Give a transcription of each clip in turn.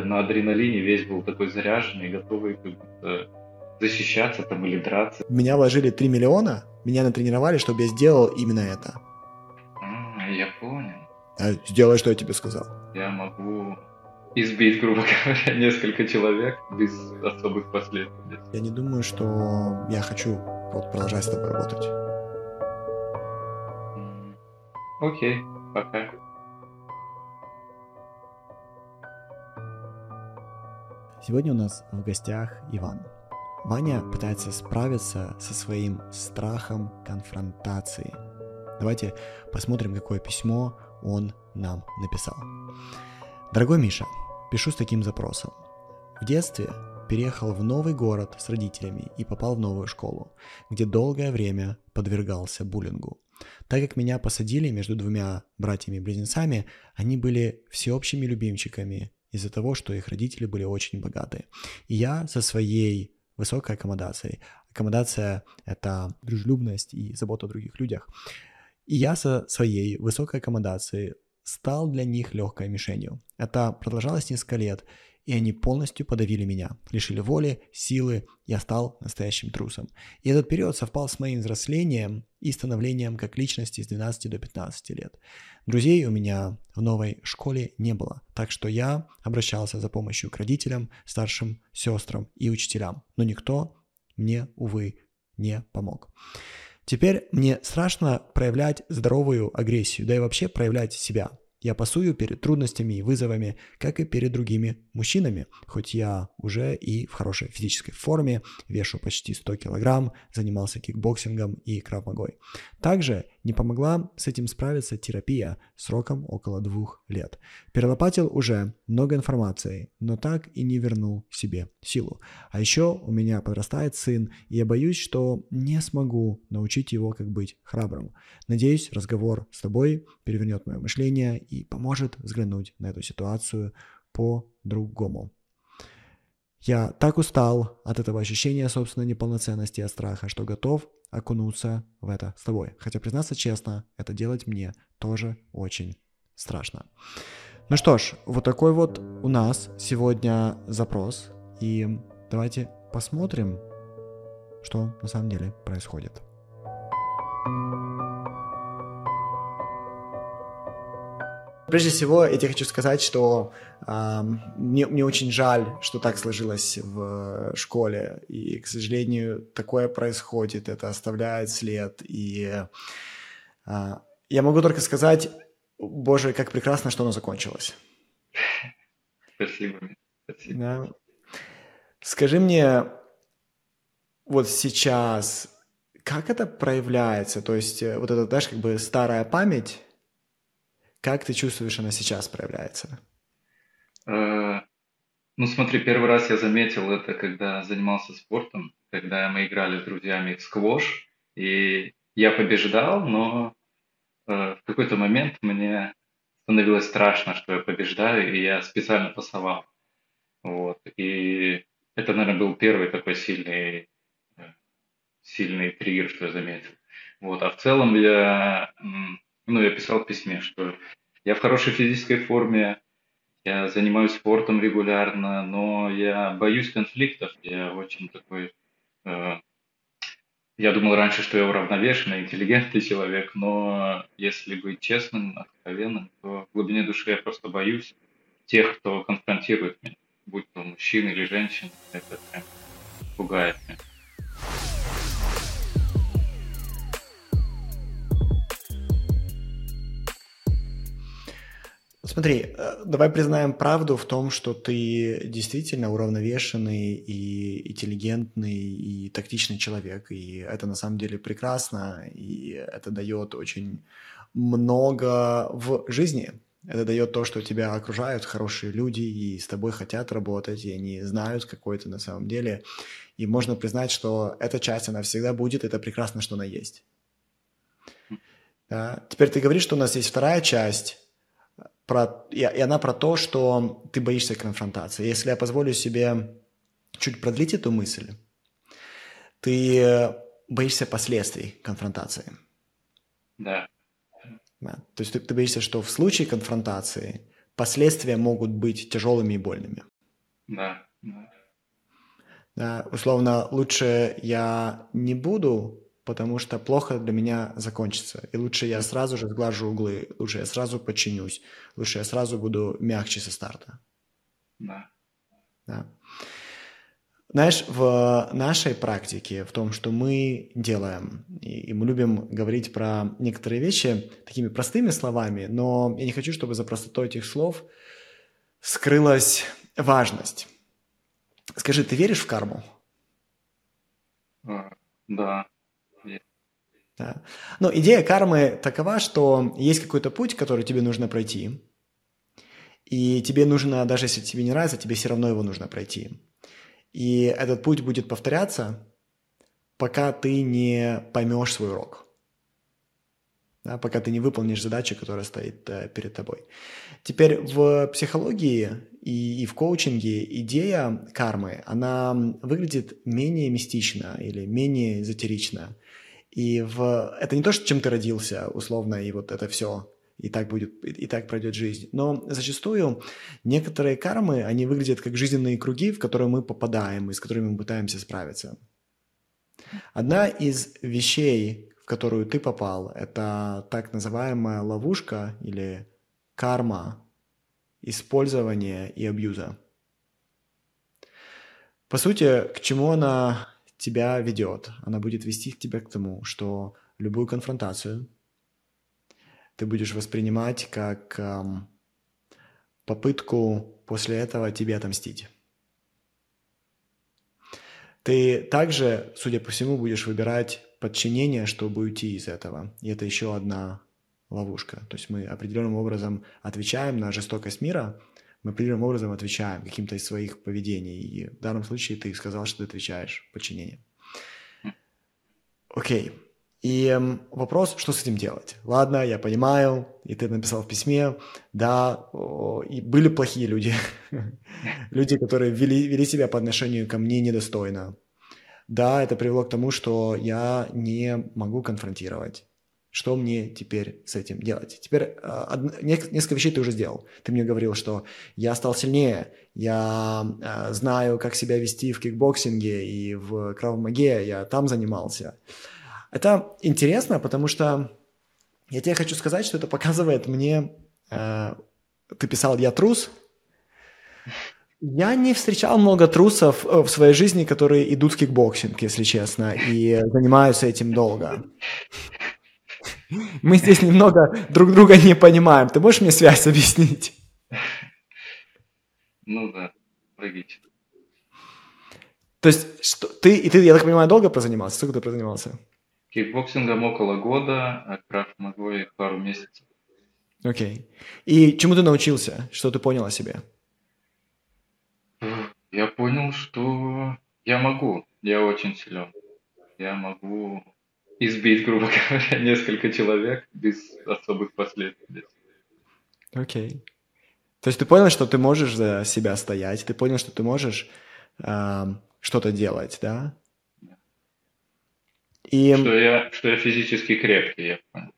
я на адреналине весь был такой заряженный, готовый как будто защищаться там или драться. Меня вложили 3 миллиона, меня натренировали, чтобы я сделал именно это. А, я понял. А сделай, что я тебе сказал. Я могу избить, грубо говоря, несколько человек без особых последствий. Я не думаю, что я хочу вот продолжать с тобой работать. Окей, пока. Сегодня у нас в гостях Иван. Ваня пытается справиться со своим страхом конфронтации. Давайте посмотрим, какое письмо он нам написал. Дорогой Миша, пишу с таким запросом. В детстве переехал в новый город с родителями и попал в новую школу, где долгое время подвергался буллингу. Так как меня посадили между двумя братьями-близнецами, они были всеобщими любимчиками из-за того, что их родители были очень богатые. И я со своей высокой аккомодацией. Аккомодация – это дружелюбность и забота о других людях. И я со своей высокой аккомодацией стал для них легкой мишенью. Это продолжалось несколько лет, и они полностью подавили меня, лишили воли, силы, я стал настоящим трусом. И этот период совпал с моим взрослением и становлением как личности с 12 до 15 лет. Друзей у меня в новой школе не было, так что я обращался за помощью к родителям, старшим сестрам и учителям, но никто мне, увы, не помог. Теперь мне страшно проявлять здоровую агрессию, да и вообще проявлять себя. Я пасую перед трудностями и вызовами, как и перед другими мужчинами, хоть я уже и в хорошей физической форме, вешу почти 100 килограмм, занимался кикбоксингом и крав-магой. Также не помогла с этим справиться терапия сроком около двух лет. Перелопатил уже много информации, но так и не вернул себе силу. А еще у меня подрастает сын, и я боюсь, что не смогу научить его, как быть храбрым. Надеюсь, разговор с тобой перевернет мое мышление и поможет взглянуть на эту ситуацию по-другому. Я так устал от этого ощущения собственной неполноценности и страха, что готов окунуться в это с тобой. Хотя, признаться честно, это делать мне тоже очень страшно. Ну что ж, вот такой вот у нас сегодня запрос. И давайте посмотрим, что на самом деле происходит. Прежде всего, я тебе хочу сказать, что э, мне, мне очень жаль, что так сложилось в школе. И, к сожалению, такое происходит, это оставляет след. И э, я могу только сказать, боже, как прекрасно, что оно закончилось. Спасибо. Спасибо. Да. Скажи мне, вот сейчас, как это проявляется? То есть, э, вот это, знаешь, как бы старая память как ты чувствуешь, она сейчас проявляется? Э, ну, смотри, первый раз я заметил это, когда занимался спортом, когда мы играли с друзьями в сквош, и я побеждал, но э, в какой-то момент мне становилось страшно, что я побеждаю, и я специально пасовал. Вот. И это, наверное, был первый такой сильный, э, сильный триггер, что я заметил. Вот. А в целом я ну, я писал в письме, что я в хорошей физической форме, я занимаюсь спортом регулярно, но я боюсь конфликтов, я очень такой... Э, я думал раньше, что я уравновешенный, интеллигентный человек, но если быть честным, откровенным, то в глубине души я просто боюсь тех, кто конфронтирует меня, будь то мужчина или женщина, это прям пугает меня. Смотри, э, давай признаем правду в том, что ты действительно уравновешенный и интеллигентный и тактичный человек, и это на самом деле прекрасно, и это дает очень много в жизни. Это дает то, что тебя окружают хорошие люди, и с тобой хотят работать, и они знают, какой ты на самом деле. И можно признать, что эта часть, она всегда будет, это прекрасно, что она есть. Да? Теперь ты говоришь, что у нас есть вторая часть, про, и, и она про то, что ты боишься конфронтации. Если я позволю себе чуть продлить эту мысль, ты боишься последствий конфронтации. Да. да. То есть ты, ты боишься, что в случае конфронтации последствия могут быть тяжелыми и больными. Да, да. Да, условно, лучше я не буду, потому что плохо для меня закончится. И лучше я сразу же сглажу углы, лучше я сразу подчинюсь, лучше я сразу буду мягче со старта. Да. Да. Знаешь, в нашей практике, в том, что мы делаем, и мы любим говорить про некоторые вещи такими простыми словами, но я не хочу, чтобы за простотой этих слов скрылась важность. Скажи, ты веришь в карму? А, да. Да. Но идея кармы такова, что есть какой-то путь, который тебе нужно пройти, и тебе нужно, даже если тебе не нравится, тебе все равно его нужно пройти. И этот путь будет повторяться, пока ты не поймешь свой урок. Да, пока ты не выполнишь задачу, которая стоит э, перед тобой. Теперь в психологии и, и в коучинге идея кармы, она выглядит менее мистично или менее эзотерично. И в... это не то, чем ты родился, условно, и вот это все и так будет, и так пройдет жизнь. Но зачастую некоторые кармы, они выглядят как жизненные круги, в которые мы попадаем и с которыми мы пытаемся справиться. Одна из вещей, в которую ты попал, это так называемая ловушка или карма использования и абьюза. По сути, к чему она тебя ведет? Она будет вести тебя к тому, что любую конфронтацию – ты будешь воспринимать как эм, попытку после этого тебе отомстить. Ты также, судя по всему, будешь выбирать подчинение, чтобы уйти из этого. И это еще одна ловушка. То есть мы определенным образом отвечаем на жестокость мира, мы определенным образом отвечаем каким-то из своих поведений. И в данном случае ты сказал, что ты отвечаешь подчинение. Окей. И эм, вопрос, что с этим делать? Ладно, я понимаю, и ты написал в письме, да, и были плохие люди, люди, которые вели, вели себя по отношению ко мне недостойно. Да, это привело к тому, что я не могу конфронтировать. Что мне теперь с этим делать? Теперь э, несколько вещей ты уже сделал. Ты мне говорил, что я стал сильнее, я э, знаю, как себя вести в кикбоксинге и в крав-маге, я там занимался. Это интересно, потому что я тебе хочу сказать, что это показывает мне... Э, ты писал «я трус». Я не встречал много трусов э, в своей жизни, которые идут в кикбоксинг, если честно, и занимаются этим долго. Мы здесь немного друг друга не понимаем. Ты можешь мне связь объяснить? Ну да, логично. То есть что, ты, и ты, я так понимаю, долго прозанимался? Сколько ты прозанимался? Кикбоксингом около года, а крав-магой пару месяцев. Окей. Okay. И чему ты научился? Что ты понял о себе? Я понял, что я могу. Я очень силен. Я могу избить, грубо говоря, несколько человек без особых последствий. Окей. Okay. То есть ты понял, что ты можешь за себя стоять, ты понял, что ты можешь э, что-то делать, да? И... Что, я, что я физически крепкий, я понял.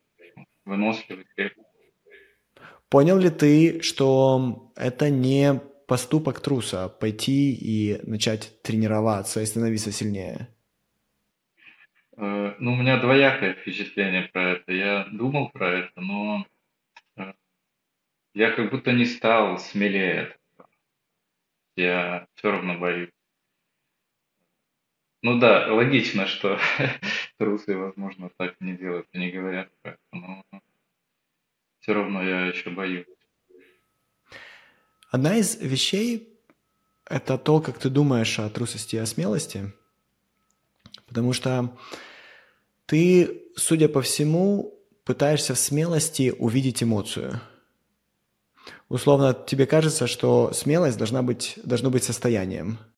Выносливый, крепкий. Понял ли ты, что это не поступок труса пойти и начать тренироваться и становиться сильнее? Э, ну, у меня двоякое впечатление про это. Я думал про это, но э, я как будто не стал смелее. Я все равно боюсь. Ну да, логично, что трусы, возможно, так не делают и не говорят про это, но все равно я еще боюсь. Одна из вещей – это то, как ты думаешь о трусости и о смелости, потому что ты, судя по всему, пытаешься в смелости увидеть эмоцию. Условно, тебе кажется, что смелость должна быть, должно быть состоянием –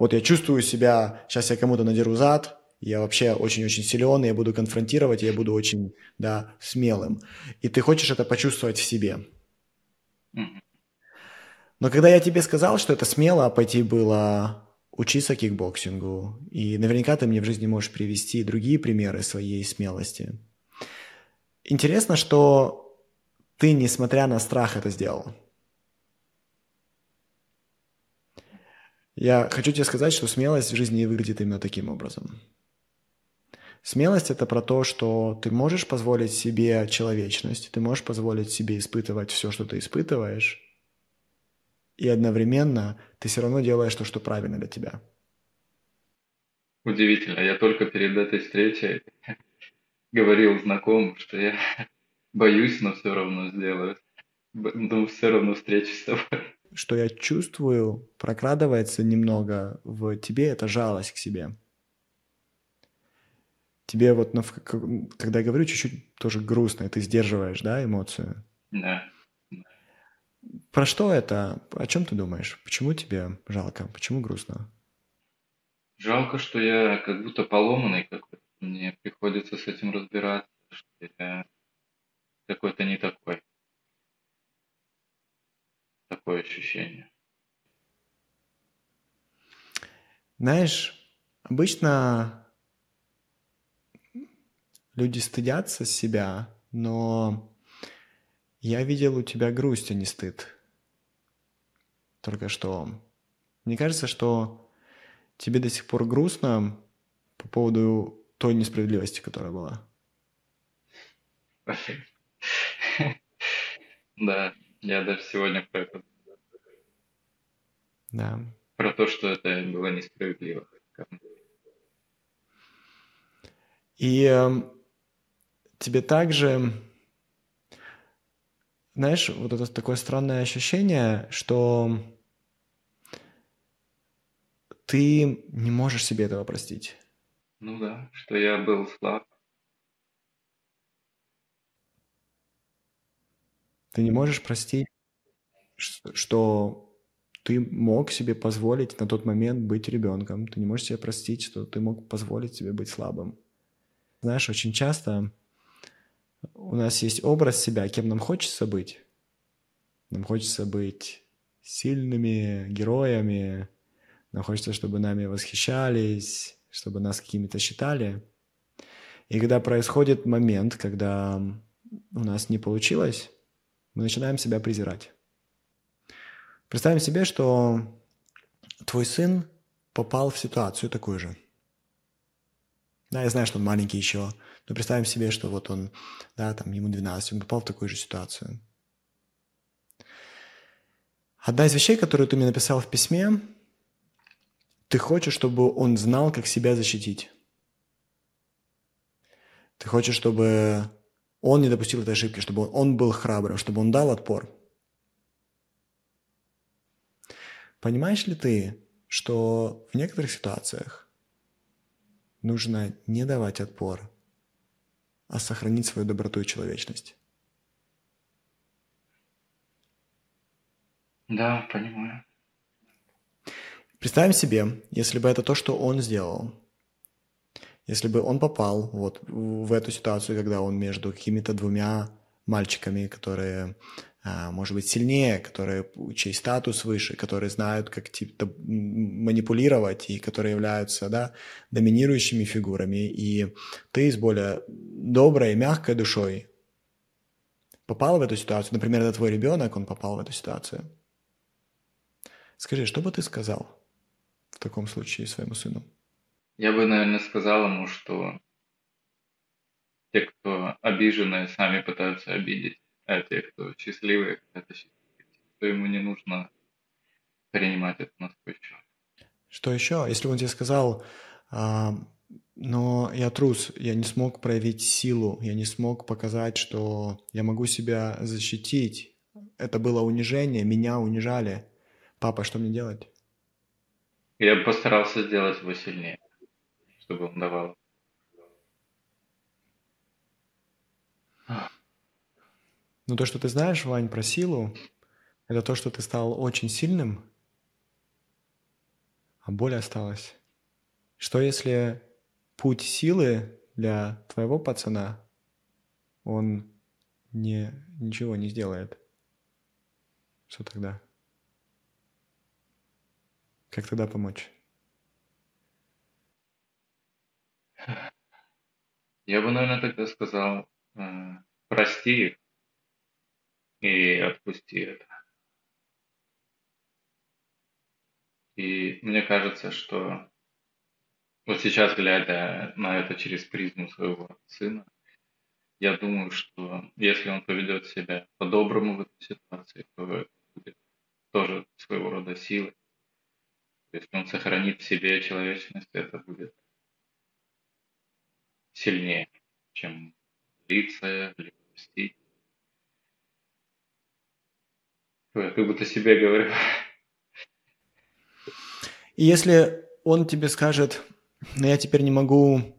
вот я чувствую себя, сейчас я кому-то надеру зад, я вообще очень-очень силен, я буду конфронтировать, я буду очень, да, смелым. И ты хочешь это почувствовать в себе. Но когда я тебе сказал, что это смело пойти было учиться кикбоксингу, и наверняка ты мне в жизни можешь привести другие примеры своей смелости. Интересно, что ты, несмотря на страх, это сделал. Я хочу тебе сказать, что смелость в жизни выглядит именно таким образом. Смелость – это про то, что ты можешь позволить себе человечность, ты можешь позволить себе испытывать все, что ты испытываешь, и одновременно ты все равно делаешь то, что правильно для тебя. Удивительно. Я только перед этой встречей говорил знакомым, что я боюсь, но все равно сделаю. Но все равно встречусь с тобой. Что я чувствую, прокрадывается немного в тебе, это жалость к себе. Тебе вот, когда я говорю, чуть-чуть тоже грустно, ты сдерживаешь, да, эмоцию? Да. Про что это? О чем ты думаешь? Почему тебе жалко? Почему грустно? Жалко, что я как будто поломанный какой-то. Мне приходится с этим разбираться, что я какой-то не такой. Такое ощущение. Знаешь, обычно люди стыдятся себя, но я видел у тебя грусть, а не стыд. Только что. Мне кажется, что тебе до сих пор грустно по поводу той несправедливости, которая была? Да, я даже сегодня про это. Да. Про то, что это было несправедливо. И э, тебе также, знаешь, вот это такое странное ощущение, что ты не можешь себе этого простить. Ну да, что я был слаб. Ты не можешь простить, что ты мог себе позволить на тот момент быть ребенком. Ты не можешь себе простить, что ты мог позволить себе быть слабым. Знаешь, очень часто у нас есть образ себя, кем нам хочется быть. Нам хочется быть сильными героями, нам хочется, чтобы нами восхищались, чтобы нас какими-то считали. И когда происходит момент, когда у нас не получилось, мы начинаем себя презирать. Представим себе, что твой сын попал в ситуацию такую же. Да, я знаю, что он маленький еще, но представим себе, что вот он, да, там ему 12, он попал в такую же ситуацию. Одна из вещей, которую ты мне написал в письме, ты хочешь, чтобы он знал, как себя защитить. Ты хочешь, чтобы он не допустил этой ошибки, чтобы он был храбрым, чтобы он дал отпор. Понимаешь ли ты, что в некоторых ситуациях нужно не давать отпор, а сохранить свою доброту и человечность? Да, понимаю. Представим себе, если бы это то, что он сделал. Если бы он попал вот в эту ситуацию, когда он между какими-то двумя мальчиками, которые, может быть, сильнее, которые, чей статус выше, которые знают, как типа, манипулировать и которые являются да, доминирующими фигурами, и ты с более доброй, мягкой душой попал в эту ситуацию, например, это твой ребенок, он попал в эту ситуацию. Скажи, что бы ты сказал? в таком случае своему сыну? Я бы, наверное, сказал ему, что те, кто обиженные, сами пытаются обидеть, а те, кто счастливые, это счастливые, что ему не нужно принимать это на свой счет. Что еще? Если он тебе сказал, а, но я трус, я не смог проявить силу, я не смог показать, что я могу себя защитить, это было унижение, меня унижали. Папа, что мне делать? Я бы постарался сделать его сильнее, чтобы он давал. Ну, то, что ты знаешь, Вань, про силу, это то, что ты стал очень сильным, а боль осталась. Что если путь силы для твоего пацана, он не, ничего не сделает? Что тогда? Как тогда помочь? Я бы, наверное, тогда сказал, э, прости их и отпусти это. И мне кажется, что вот сейчас, глядя на это через призму своего сына, я думаю, что если он поведет себя по-доброму в этой ситуации, то это будет тоже своего рода силой. Если он сохранит в себе человечность, это будет сильнее, чем лица, либо мстить. Я как будто себе говорю. И если он тебе скажет, но я теперь не могу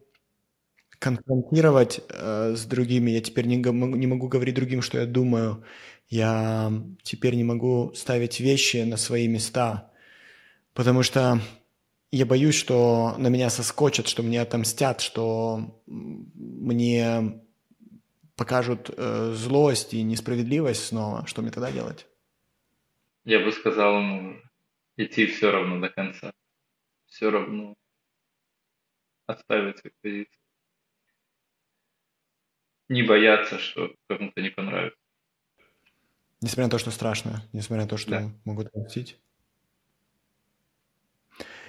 конфронтировать э, с другими, я теперь не, не могу говорить другим, что я думаю, я теперь не могу ставить вещи на свои места, потому что я боюсь, что на меня соскочат, что мне отомстят, что мне покажут э, злость и несправедливость снова. Что мне тогда делать? Я бы сказал ему идти все равно до конца. Все равно оставить позицию. Не бояться, что кому-то не понравится. Несмотря на то, что страшно, несмотря на то, что да. могут отомстить.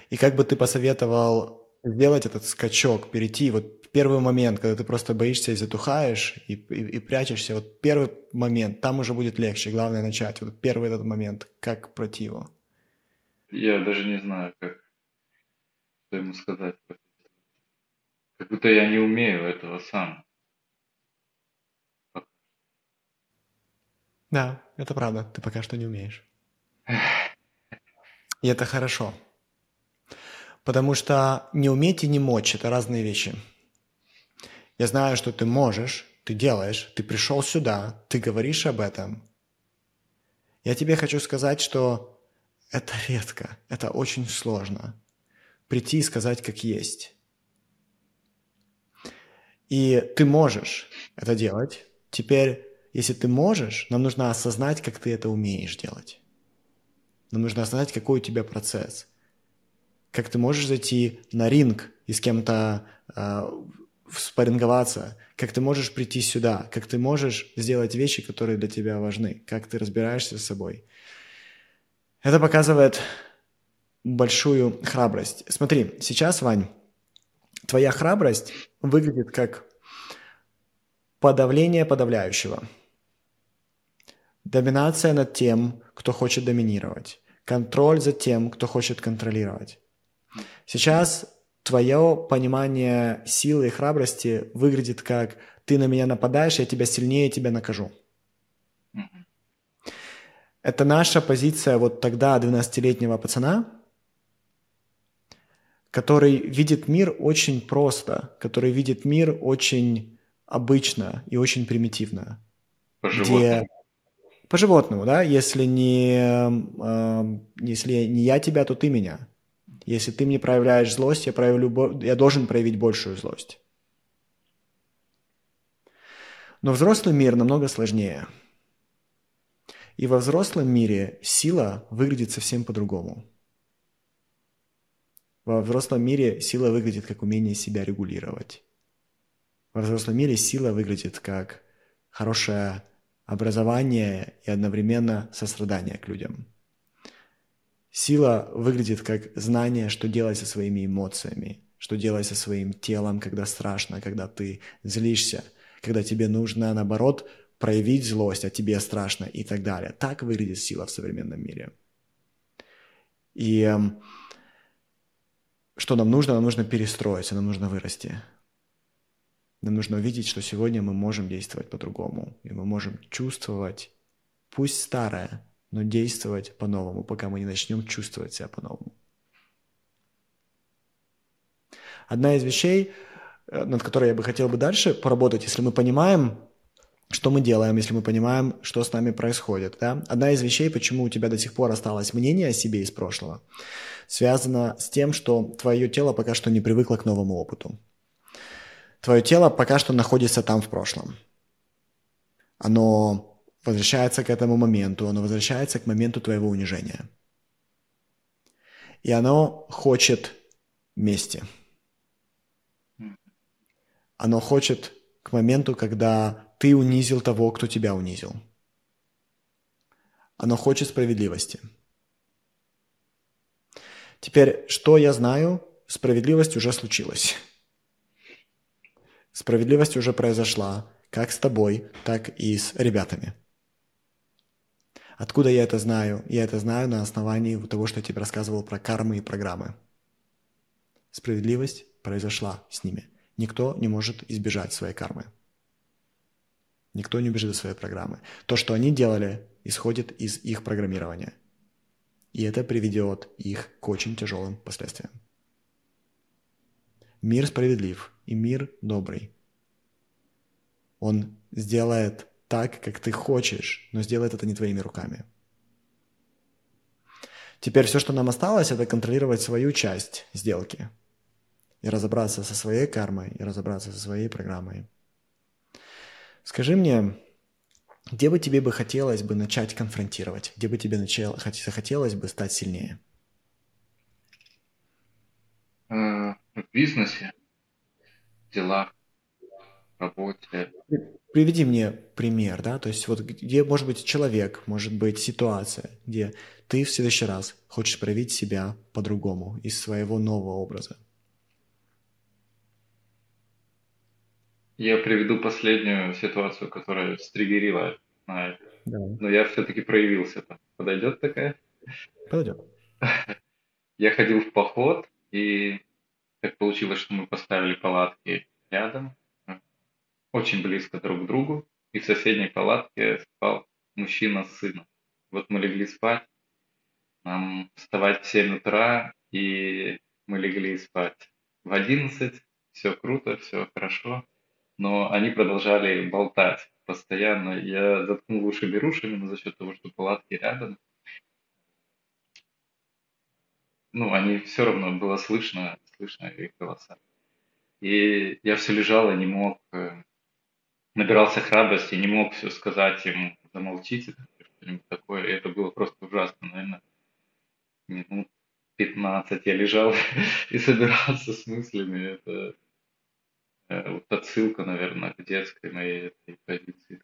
И как бы ты посоветовал сделать этот скачок, перейти, вот первый момент, когда ты просто боишься и затухаешь, и, и, и прячешься, вот первый момент, там уже будет легче, главное начать, вот первый этот момент, как пройти его? Я даже не знаю, как что ему сказать. Как будто я не умею этого сам. Да, это правда, ты пока что не умеешь. И это хорошо. Потому что не уметь и не мочь – это разные вещи. Я знаю, что ты можешь, ты делаешь, ты пришел сюда, ты говоришь об этом. Я тебе хочу сказать, что это редко, это очень сложно. Прийти и сказать, как есть. И ты можешь это делать. Теперь, если ты можешь, нам нужно осознать, как ты это умеешь делать. Нам нужно осознать, какой у тебя процесс – как ты можешь зайти на ринг и с кем-то э, спарринговаться, как ты можешь прийти сюда, как ты можешь сделать вещи, которые для тебя важны, как ты разбираешься с собой. Это показывает большую храбрость. Смотри, сейчас, Вань, твоя храбрость выглядит как подавление подавляющего. Доминация над тем, кто хочет доминировать. Контроль за тем, кто хочет контролировать. Сейчас твое понимание силы и храбрости выглядит как ты на меня нападаешь, я тебя сильнее, тебя накажу. Это наша позиция вот тогда 12-летнего пацана, который видит мир очень просто, который видит мир очень обычно и очень примитивно. По где... По животному, да, если не, э, если не я тебя, то ты меня. Если ты мне проявляешь злость, я, проявлю, я должен проявить большую злость. Но взрослый мир намного сложнее. И во взрослом мире сила выглядит совсем по-другому. Во взрослом мире сила выглядит как умение себя регулировать. Во взрослом мире сила выглядит как хорошее образование и одновременно сострадание к людям – Сила выглядит как знание, что делать со своими эмоциями, что делать со своим телом, когда страшно, когда ты злишься, когда тебе нужно, наоборот, проявить злость, а тебе страшно и так далее. Так выглядит сила в современном мире. И эм, что нам нужно? Нам нужно перестроиться, нам нужно вырасти. Нам нужно увидеть, что сегодня мы можем действовать по-другому, и мы можем чувствовать, пусть старое, но действовать по-новому, пока мы не начнем чувствовать себя по-новому. Одна из вещей, э, над которой я бы хотел бы дальше поработать, если мы понимаем, что мы делаем, если мы понимаем, что с нами происходит. Да? Одна из вещей, почему у тебя до сих пор осталось мнение о себе из прошлого, связана с тем, что твое тело пока что не привыкло к новому опыту. Твое тело пока что находится там в прошлом. Оно возвращается к этому моменту, оно возвращается к моменту твоего унижения. И оно хочет мести. Оно хочет к моменту, когда ты унизил того, кто тебя унизил. Оно хочет справедливости. Теперь, что я знаю? Справедливость уже случилась. Справедливость уже произошла, как с тобой, так и с ребятами. Откуда я это знаю? Я это знаю на основании того, что я тебе рассказывал про кармы и программы. Справедливость произошла с ними. Никто не может избежать своей кармы. Никто не убежит от своей программы. То, что они делали, исходит из их программирования. И это приведет их к очень тяжелым последствиям. Мир справедлив, и мир добрый. Он сделает так, как ты хочешь, но сделает это не твоими руками. Теперь все, что нам осталось, это контролировать свою часть сделки и разобраться со своей кармой, и разобраться со своей программой. Скажи мне, где бы тебе бы хотелось бы начать конфронтировать? Где бы тебе начало, захотелось бы стать сильнее? Э, в бизнесе, в делах, работе. Приведи мне пример, да, то есть вот где может быть человек, может быть ситуация, где ты в следующий раз хочешь проявить себя по-другому, из своего нового образа. Я приведу последнюю ситуацию, которая стригерила на это. Но я все-таки проявился там. Подойдет такая? Подойдет. Я ходил в поход, и так получилось, что мы поставили палатки рядом, очень близко друг к другу, и в соседней палатке спал мужчина с сыном. Вот мы легли спать, нам вставать в 7 утра, и мы легли спать в 11, все круто, все хорошо но они продолжали болтать постоянно. Я заткнул уши берушами, но за счет того, что палатки рядом, ну, они все равно было слышно, слышно их голоса. И я все лежал и не мог, э, набирался храбрости, не мог все сказать им, замолчите, что-нибудь такое. И это было просто ужасно, наверное, минут 15 я лежал и собирался с мыслями. Это Э, вот отсылка, наверное, к детской моей этой позиции.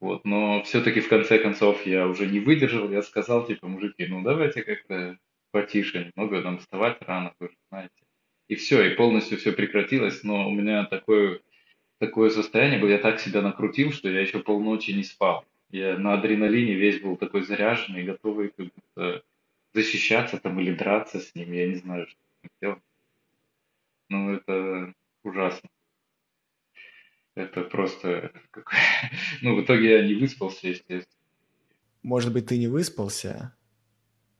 Вот, но все-таки в конце концов я уже не выдержал, я сказал, типа, мужики, ну давайте как-то потише немного, нам вставать рано, вы же знаете. И все, и полностью все прекратилось, но у меня такое, такое состояние было, я так себя накрутил, что я еще полночи не спал. Я на адреналине весь был такой заряженный, готовый как будто защищаться там или драться с ним, я не знаю, что делать. Ну, это ужасно. Это просто... Ну, в итоге я не выспался, естественно. Может быть, ты не выспался,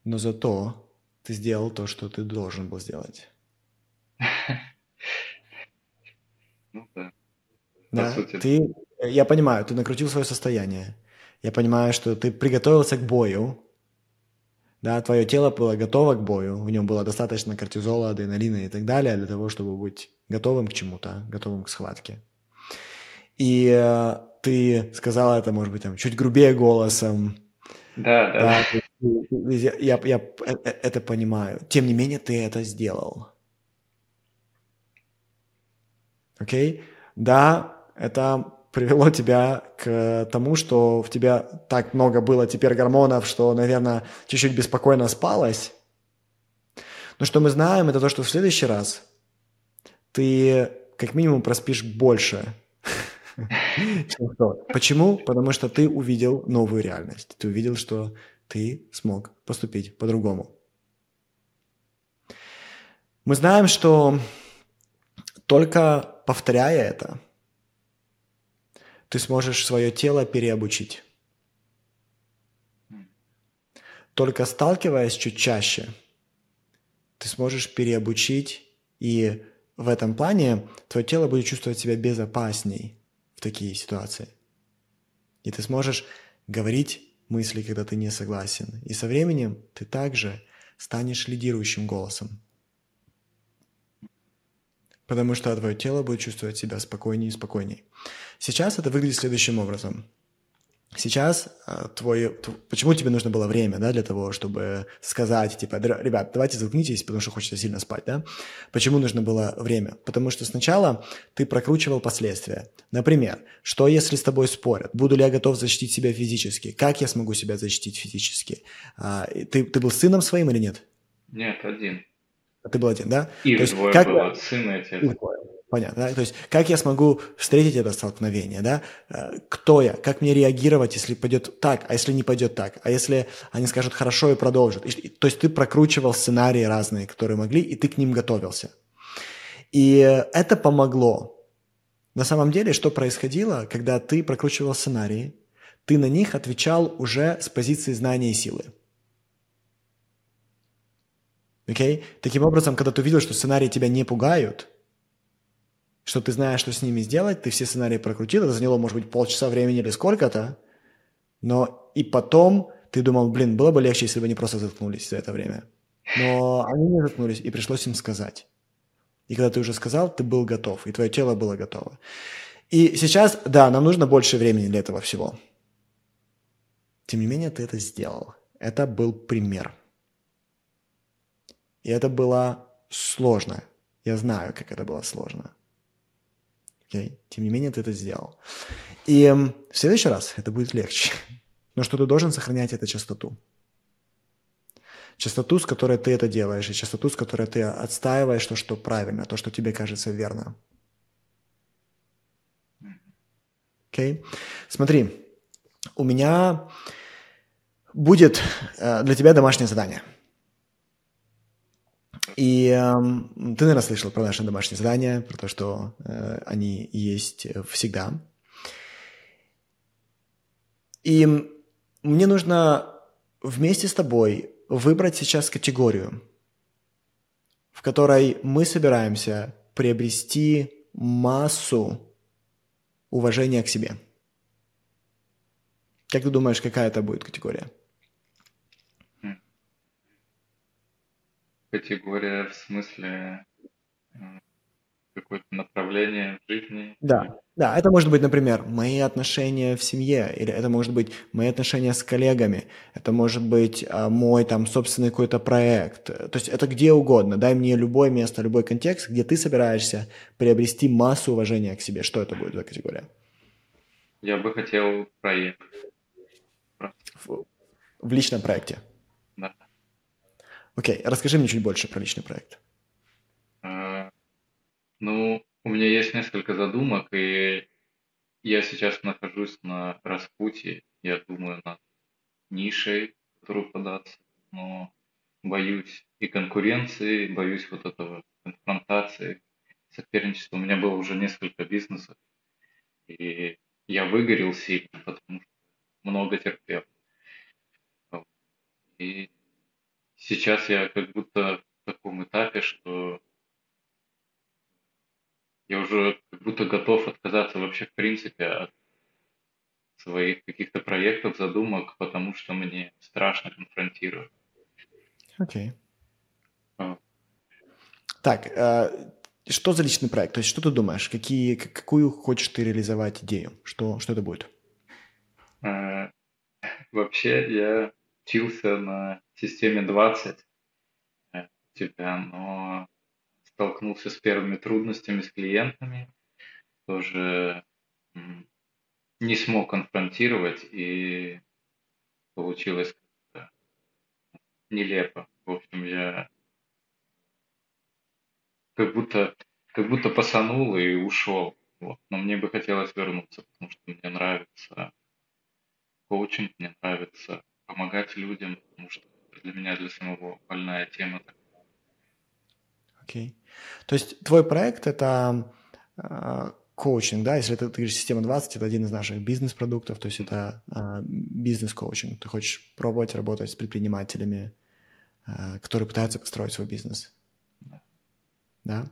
но зато ты сделал то, что ты должен был сделать. Ну да. Да, ты, я понимаю, ты накрутил свое состояние. Я понимаю, что ты приготовился к бою, да, твое тело было готово к бою, в нем было достаточно кортизола, адреналина и так далее для того, чтобы быть готовым к чему-то, готовым к схватке. И э, ты сказала это, может быть, там, чуть грубее голосом. Да, да. да я, я, я э, э, это понимаю. Тем не менее, ты это сделал. Окей? Okay? Да, это привело тебя к тому, что в тебя так много было теперь гормонов, что, наверное, чуть-чуть беспокойно спалось. Но что мы знаем, это то, что в следующий раз ты как минимум проспишь больше. Почему? Потому что ты увидел новую реальность. Ты увидел, что ты смог поступить по-другому. Мы знаем, что только повторяя это, ты сможешь свое тело переобучить. Только сталкиваясь чуть чаще, ты сможешь переобучить, и в этом плане твое тело будет чувствовать себя безопасней в такие ситуации. И ты сможешь говорить мысли, когда ты не согласен. И со временем ты также станешь лидирующим голосом потому что твое тело будет чувствовать себя спокойнее и спокойнее. Сейчас это выглядит следующим образом. Сейчас э, твой, почему тебе нужно было время, да, для того, чтобы сказать, типа, ребят, давайте заткнитесь, потому что хочется сильно спать, да? Почему нужно было время? Потому что сначала ты прокручивал последствия. Например, что если с тобой спорят? Буду ли я готов защитить себя физически? Как я смогу себя защитить физически? А, ты, ты был сыном своим или нет? Нет, один. А ты был один, да? Их То есть, двое как было, сын и отец. Понятно, да? То есть, как я смогу встретить это столкновение, да? Э, Кто я? Как мне реагировать, если пойдет так, а если не пойдет так? А если они скажут хорошо и продолжат? И- То есть, ты прокручивал сценарии разные, которые могли, и ты к ним готовился. И это помогло. На самом деле, что происходило, когда ты прокручивал сценарии, ты на них отвечал уже с позиции знания и силы. Окей? Таким образом, когда ты увидел, что сценарии тебя не пугают, что ты знаешь, что с ними сделать, ты все сценарии прокрутил, это заняло, может быть, полчаса времени или сколько-то, но и потом ты думал, блин, было бы легче, если бы они просто заткнулись за это время. Но они не заткнулись, и пришлось им сказать. И когда ты уже сказал, ты был готов, и твое тело было готово. И сейчас, да, нам нужно больше времени для этого всего. Тем не менее, ты это сделал. Это был пример. И это было сложно. Я знаю, как это было сложно. Окей? Тем не менее, ты это сделал. И м, в следующий раз это будет легче. Но что ты должен сохранять это частоту. Частоту, с которой ты это делаешь, и частоту, с которой ты отстаиваешь то, что правильно, то, что тебе кажется верно. Окей? Смотри, у меня будет э, для тебя домашнее задание. И эм, ты, наверное, слышал про наши домашние задания, про то, что э, они есть всегда. И мне нужно вместе с тобой выбрать сейчас категорию, в которой мы собираемся приобрести массу уважения к себе. Как ты думаешь, какая это будет категория? Категория в смысле э, какое-то направление в жизни. Да, да, это может быть, например, мои отношения в семье, или это может быть мои отношения с коллегами, это может быть а, мой там собственный какой-то проект. То есть это где угодно. Дай мне любое место, любой контекст, где ты собираешься приобрести массу уважения к себе. Что это будет за категория? Я бы хотел проект. В, в личном проекте. Окей, расскажи мне чуть больше про личный проект. Э, Ну, у меня есть несколько задумок, и я сейчас нахожусь на распутье. Я думаю над нишей, в которую податься, но боюсь и конкуренции, боюсь вот этого конфронтации, соперничества. У меня было уже несколько бизнесов, и я выгорел сильно, потому что много терпел. И сейчас я как будто в таком этапе, что я уже как будто готов отказаться вообще в принципе от своих каких-то проектов, задумок, потому что мне страшно конфронтировать. Окей. А, Так, э, что за личный проект? То есть что ты думаешь? Какие, какую хочешь ты реализовать идею? Что, что это будет? э, Вообще я учился на системе 20 э, у тебя, но столкнулся с первыми трудностями с клиентами, тоже не смог конфронтировать и получилось как-то нелепо. В общем, я как будто, как будто посанул и ушел. Вот. Но мне бы хотелось вернуться, потому что мне нравится коучинг, мне нравится помогать людям, потому что для меня, для самого больная тема. Окей. То есть твой проект – это э, коучинг, да? Если ты, ты говоришь «Система 20», это один из наших бизнес-продуктов, то есть это э, бизнес-коучинг. Ты хочешь пробовать работать с предпринимателями, э, которые пытаются построить свой бизнес. Да?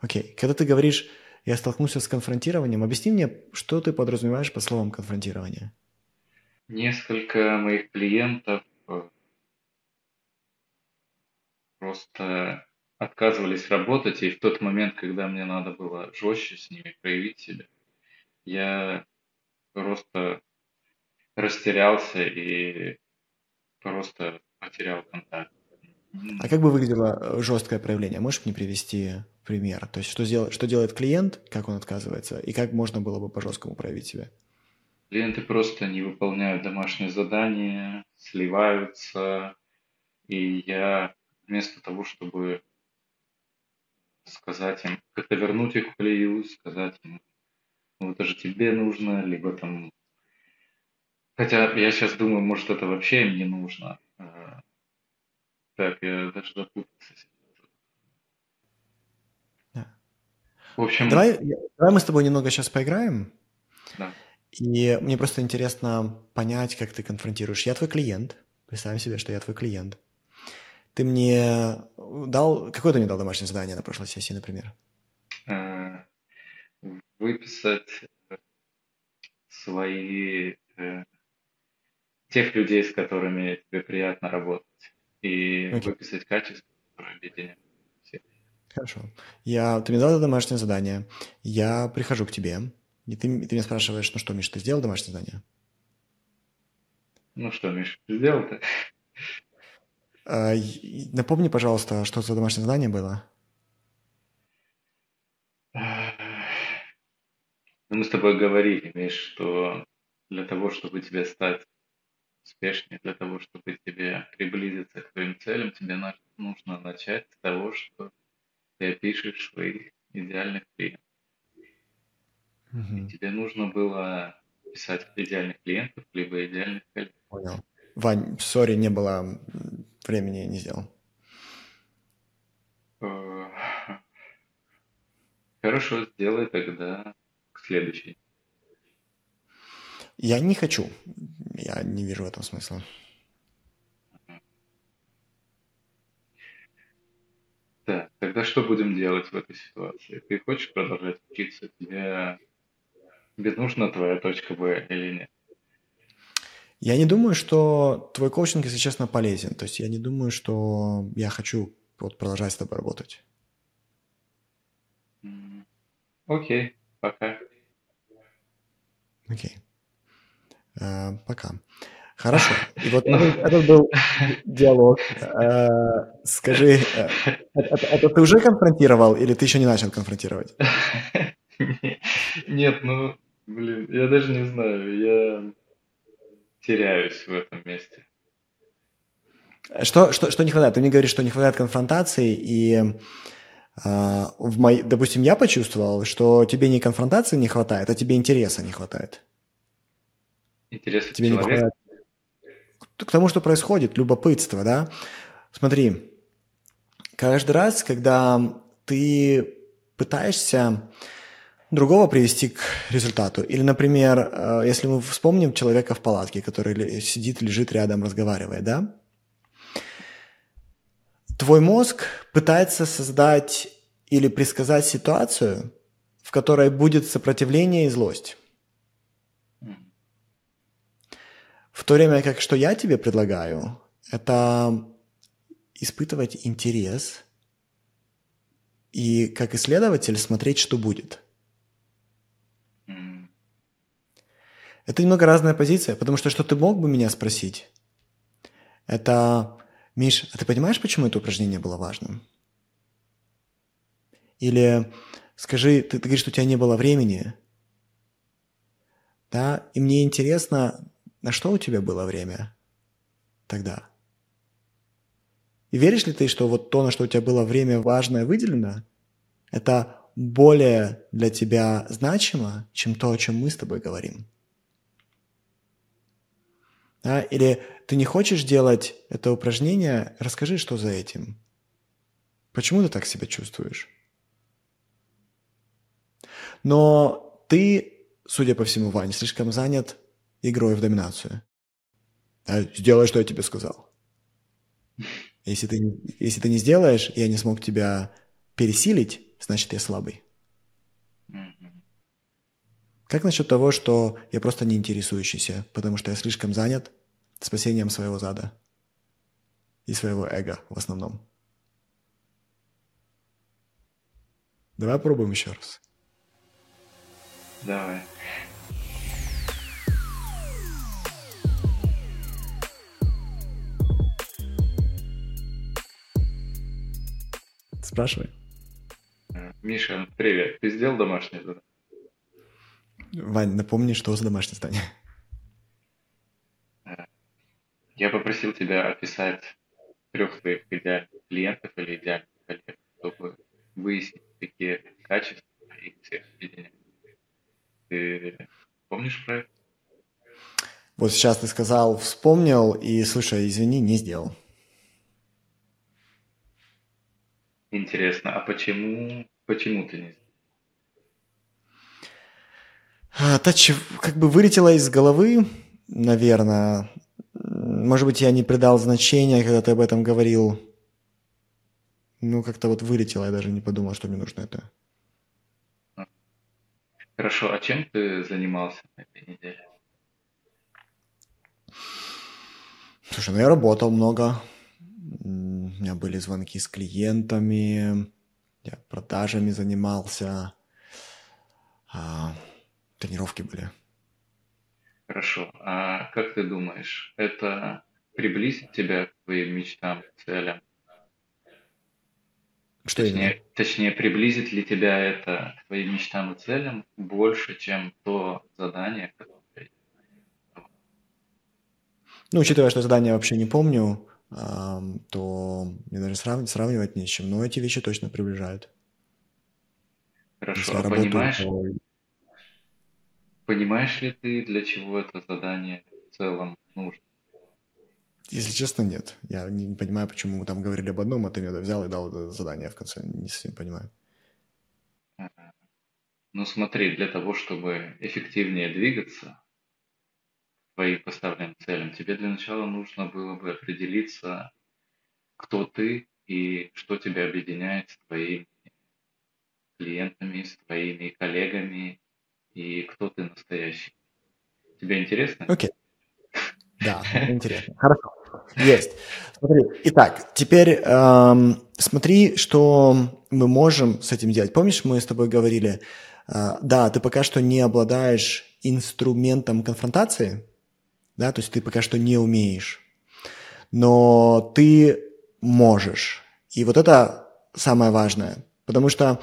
Окей. Когда ты говоришь «я столкнулся с конфронтированием», объясни мне, что ты подразумеваешь под словом «конфронтирование»? Несколько моих клиентов э, просто отказывались работать, и в тот момент, когда мне надо было жестче с ними проявить себя, я просто растерялся и просто потерял контакт. А как бы выглядело э, жесткое проявление? Можешь мне привести пример? То есть что, сдел- что делает клиент, как он отказывается, и как можно было бы по-жесткому проявить себя? Клиенты просто не выполняют домашние задания, сливаются, и я вместо того, чтобы сказать им, как-то вернуть их в колею, сказать им, ну это же тебе нужно, либо там... Хотя я сейчас думаю, может это вообще им не нужно. А, так, я даже запутался. Да. В общем... Давай, давай мы с тобой немного сейчас поиграем. Да. И мне просто интересно понять, как ты конфронтируешь. Я твой клиент. Представим себе, что я твой клиент. Ты мне дал... Какое ты мне дал домашнее задание на прошлой сессии, например? Э, выписать свои... Э, тех людей, с которыми тебе приятно работать. И okay. выписать качество, которое объединяет всех. Хорошо. Я, ты мне дал это домашнее задание. Я прихожу к тебе, и ты, ты меня спрашиваешь, ну что, Миш, ты сделал домашнее задание? Ну что, Миш, сделал-то? А, напомни, пожалуйста, что за домашнее задание было? Ну, мы с тобой говорили, Миш, что для того, чтобы тебе стать успешнее, для того, чтобы тебе приблизиться к твоим целям, тебе нужно начать с того, что ты опишешь своих идеальных клиентов. Угу. И тебе нужно было писать идеальных клиентов, либо идеальных коллег. Понял. Вань, сори, не было времени, не сделал. Э, хорошо, сделай тогда к следующей. Я не хочу. Я не вижу в этом смысла. Так, тогда что будем делать в этой ситуации? Ты хочешь продолжать учиться? Тебе, тебе нужна твоя точка Б или нет? Я не думаю, что твой коучинг, если честно, полезен. То есть я не думаю, что я хочу вот продолжать с тобой работать. Окей, okay, пока. Окей. Okay. Uh, пока. Хорошо. И вот этот был диалог. Uh, скажи, это, это ты уже конфронтировал или ты еще не начал конфронтировать? Нет, ну, блин, я даже не знаю. Я теряюсь в этом месте. Что, что, что не хватает? Ты мне говоришь, что не хватает конфронтации, и э, в мой, допустим, я почувствовал, что тебе не конфронтации не хватает, а тебе интереса не хватает. Интереса тебе человека? не хватает к тому, что происходит, любопытство, да? Смотри, каждый раз, когда ты пытаешься другого привести к результату. Или, например, э, если мы вспомним человека в палатке, который сидит, лежит рядом, разговаривает, да? Твой мозг пытается создать или предсказать ситуацию, в которой будет сопротивление и злость. В то время как что я тебе предлагаю, это испытывать интерес и как исследователь смотреть, что будет – Это немного разная позиция, потому что что ты мог бы меня спросить? Это, Миш, а ты понимаешь, почему это упражнение было важным? Или скажи, ты, ты говоришь, что у тебя не было времени, да, и мне интересно, на что у тебя было время тогда? И веришь ли ты, что вот то, на что у тебя было время важное выделено, это более для тебя значимо, чем то, о чем мы с тобой говорим? Да? Или ты не хочешь делать это упражнение, расскажи, что за этим. Почему ты так себя чувствуешь? Но ты, судя по всему, Вань, слишком занят игрой в доминацию. Да, сделай, что я тебе сказал. Если ты, если ты не сделаешь, я не смог тебя пересилить, значит, я слабый. Как насчет того, что я просто не интересующийся, потому что я слишком занят спасением своего зада и своего эго в основном? Давай попробуем еще раз. Давай. Спрашивай. Миша, привет. Ты сделал домашнее задание? Вань, напомни, что за домашнее задание. Я попросил тебя описать трех своих идеальных клиентов или идеальных коллег, чтобы выяснить, какие качества их всех объединяют. Ты помнишь про это? Вот сейчас ты сказал, вспомнил, и, слушай, извини, не сделал. Интересно, а почему, почему ты не сделал? А, Тач как бы вылетело из головы, наверное. Может быть, я не придал значения, когда ты об этом говорил. Ну, как-то вот вылетело, я даже не подумал, что мне нужно это. Хорошо, а чем ты занимался на этой неделе? Слушай, ну я работал много. У меня были звонки с клиентами, я продажами занимался, а, тренировки были. Хорошо. А как ты думаешь, это приблизит тебя к твоим мечтам, целям? Что Точнее, именно? точнее, приблизит ли тебя это к твоим мечтам и целям больше, чем то задание, которое... Ну, учитывая, что задание вообще не помню, то мне даже сравнивать, сравнивать не с чем. Но эти вещи точно приближают. Хорошо. А понимаешь, то понимаешь ли ты, для чего это задание в целом нужно? Если честно, нет. Я не понимаю, почему мы там говорили об одном, а ты мне взял и дал это задание в конце. Не совсем понимаю. Ну смотри, для того, чтобы эффективнее двигаться твоим поставленным целям, тебе для начала нужно было бы определиться, кто ты и что тебя объединяет с твоими клиентами, с твоими коллегами и кто ты настоящий. Тебе интересно? Окей. Да, интересно. Хорошо. Есть. Смотри. Итак, теперь эм, смотри, что мы можем с этим делать. Помнишь, мы с тобой говорили, э, да, ты пока что не обладаешь инструментом конфронтации, да, то есть ты пока что не умеешь, но ты можешь. И вот это самое важное, потому что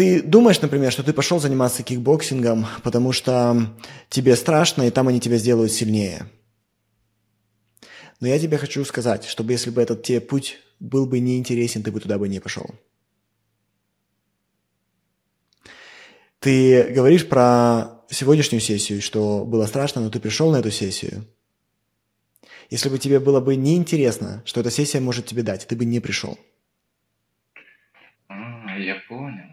ты думаешь, например, что ты пошел заниматься кикбоксингом, потому что тебе страшно, и там они тебя сделают сильнее. Но я тебе хочу сказать, чтобы если бы этот тебе путь был бы неинтересен, ты бы туда бы не пошел. Ты говоришь про сегодняшнюю сессию, что было страшно, но ты пришел на эту сессию. Если бы тебе было бы неинтересно, что эта сессия может тебе дать, ты бы не пришел. А, я понял.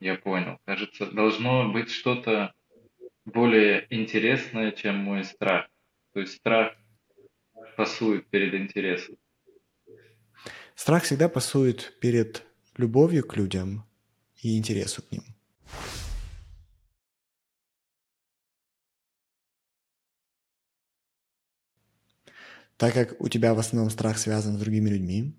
Я понял. Кажется, должно быть что-то более интересное, чем мой страх. То есть страх пасует перед интересом. Страх всегда пасует перед любовью к людям и интересу к ним. Так как у тебя в основном страх связан с другими людьми,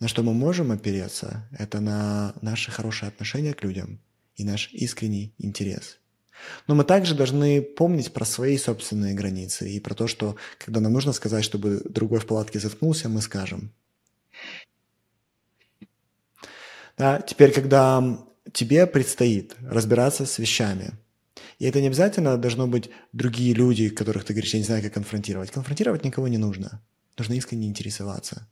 на что мы можем опереться, это на наши хорошие отношения к людям и наш искренний интерес. Но мы также должны помнить про свои собственные границы и про то, что когда нам нужно сказать, чтобы другой в палатке заткнулся, мы скажем. Да, теперь, когда тебе предстоит разбираться с вещами, и это не обязательно должно быть другие люди, которых ты говоришь, я не знаю, как конфронтировать. Конфронтировать никого не нужно. Нужно искренне интересоваться.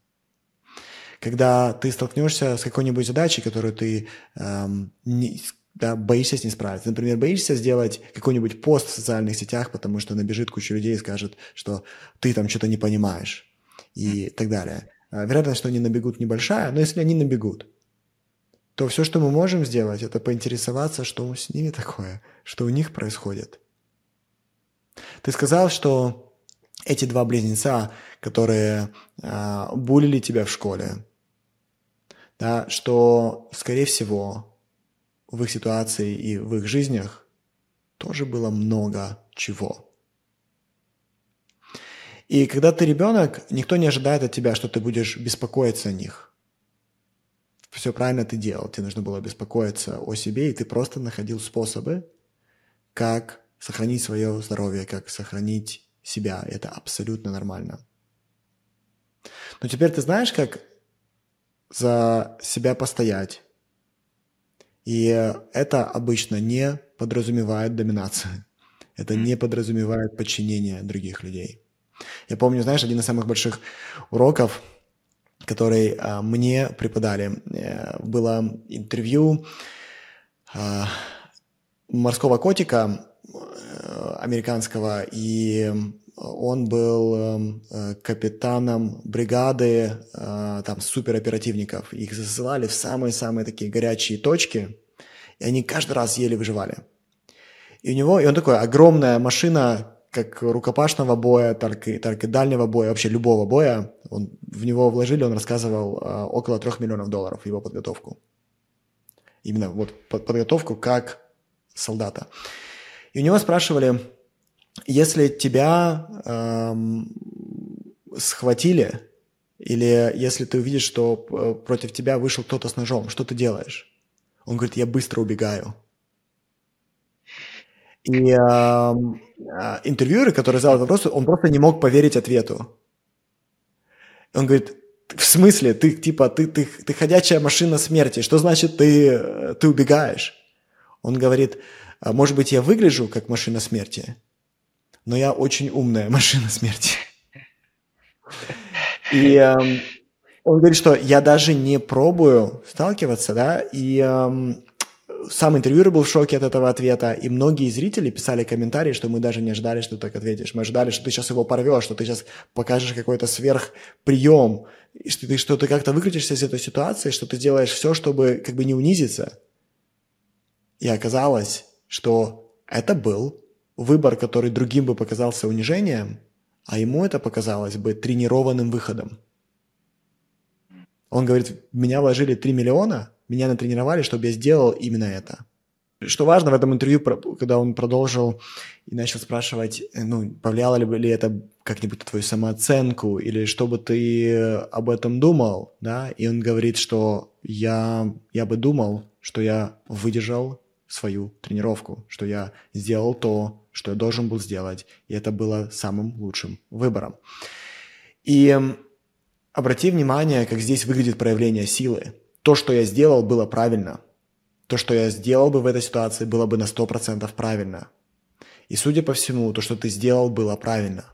Когда ты столкнешься с какой-нибудь задачей, которую ты эм, не, да, боишься с ней справиться. Например, боишься сделать какой-нибудь пост в социальных сетях, потому что набежит куча людей и скажет, что ты там что-то не понимаешь и так далее. А вероятность, что они набегут, небольшая, но если они набегут, то все, что мы можем сделать, это поинтересоваться, что с ними такое, что у них происходит. Ты сказал, что эти два близнеца, которые э, булили тебя в школе, да, что, скорее всего, в их ситуации и в их жизнях тоже было много чего. И когда ты ребенок, никто не ожидает от тебя, что ты будешь беспокоиться о них. Все правильно ты делал. Тебе нужно было беспокоиться о себе, и ты просто находил способы, как сохранить свое здоровье, как сохранить себя. Это абсолютно нормально. Но теперь ты знаешь, как за себя постоять. И это обычно не подразумевает доминацию. Это не подразумевает подчинение других людей. Я помню, знаешь, один из самых больших уроков, который а, мне преподали, э, было интервью а, морского котика э, американского, и он был эм, э, капитаном бригады э, там супероперативников. Их засылали в самые-самые такие горячие точки, и они каждый раз еле выживали. И у него, и он такой, огромная машина, как рукопашного боя, так и, так и дальнего боя, вообще любого боя. Он, в него вложили, он рассказывал, э, около трех миллионов долларов его подготовку. Именно вот подготовку как солдата. И у него спрашивали, если тебя эм, схватили, или если ты увидишь, что э, против тебя вышел кто-то с ножом, что ты делаешь? Он говорит, я быстро убегаю. И э, э, интервьюер, который задал вопрос, он просто не мог поверить ответу. Он говорит, в смысле, ты типа, ты, ты, ты ходячая машина смерти, что значит ты, э, ты убегаешь? Он говорит, «А может быть, я выгляжу как машина смерти, но я очень умная машина смерти. И э, он говорит, что я даже не пробую сталкиваться, да, и э, сам интервьюер был в шоке от этого ответа, и многие зрители писали комментарии, что мы даже не ожидали, что ты так ответишь. Мы ожидали, что ты сейчас его порвешь, что ты сейчас покажешь какой-то сверхприем, и что ты, что ты как-то выкрутишься из этой ситуации, что ты делаешь все, чтобы как бы не унизиться. И оказалось, что это был выбор, который другим бы показался унижением, а ему это показалось бы тренированным выходом. Он говорит, меня вложили 3 миллиона, меня натренировали, чтобы я сделал именно это. Что важно в этом интервью, когда он продолжил и начал спрашивать, ну, повлияло ли, ли это как-нибудь на твою самооценку, или что бы ты об этом думал, да, и он говорит, что я, я бы думал, что я выдержал свою тренировку, что я сделал то, что я должен был сделать, и это было самым лучшим выбором. И обрати внимание, как здесь выглядит проявление силы. То, что я сделал, было правильно. То, что я сделал бы в этой ситуации, было бы на 100% правильно. И судя по всему, то, что ты сделал, было правильно.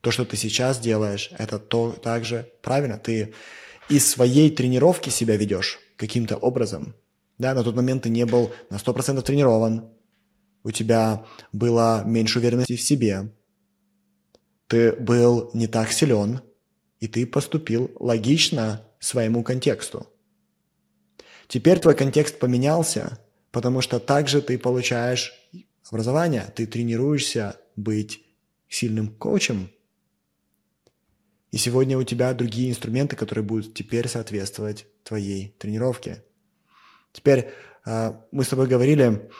То, что ты сейчас делаешь, это то также правильно. Ты из своей тренировки себя ведешь каким-то образом. Да, на тот момент ты не был на 100% тренирован, у тебя было меньше уверенности в себе, ты был не так силен, и ты поступил логично своему контексту. Теперь твой контекст поменялся, потому что также ты получаешь образование, ты тренируешься быть сильным коучем. И сегодня у тебя другие инструменты, которые будут теперь соответствовать твоей тренировке. Теперь а, мы с тобой говорили,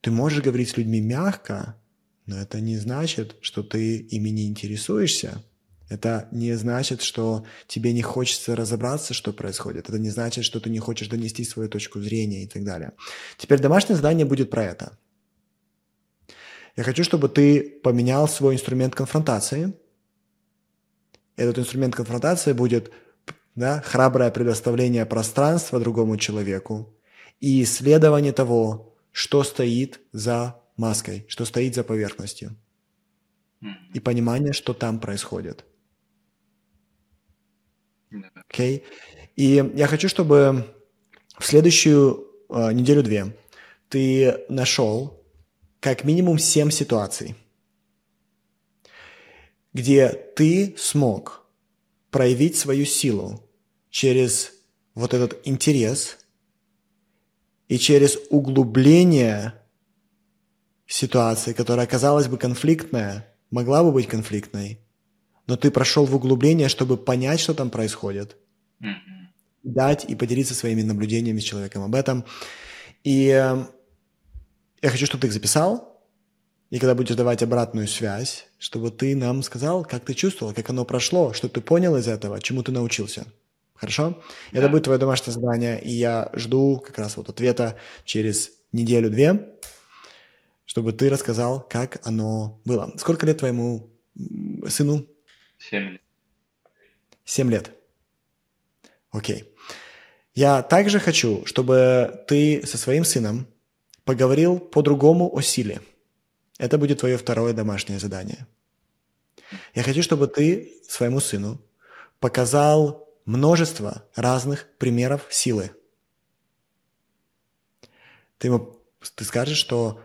ты можешь говорить с людьми мягко, но это не значит, что ты ими не интересуешься. Это не значит, что тебе не хочется разобраться, что происходит. Это не значит, что ты не хочешь донести свою точку зрения и так далее. Теперь домашнее задание будет про это. Я хочу, чтобы ты поменял свой инструмент конфронтации. Этот инструмент конфронтации будет да, храброе предоставление пространства другому человеку и исследование того, что стоит за маской, что стоит за поверхностью. И понимание, что там происходит. Окей? Okay? И я хочу, чтобы в следующую э, неделю-две ты нашел как минимум семь ситуаций, где ты смог проявить свою силу через вот этот интерес – и через углубление ситуации, которая казалась бы конфликтная, могла бы быть конфликтной, но ты прошел в углубление, чтобы понять, что там происходит, mm-hmm. дать и поделиться своими наблюдениями с человеком об этом. И э, я хочу, чтобы ты их записал, и когда будешь давать обратную связь, чтобы ты нам сказал, как ты чувствовал, как оно прошло, что ты понял из этого, чему ты научился. Хорошо? Да. Это будет твое домашнее задание, и я жду как раз вот ответа через неделю-две, чтобы ты рассказал, как оно было. Сколько лет твоему сыну? Семь лет. Семь лет. Окей. Я также хочу, чтобы ты со своим сыном поговорил по-другому о силе. Это будет твое второе домашнее задание. Я хочу, чтобы ты своему сыну показал множество разных примеров силы. Ты ему ты скажешь, что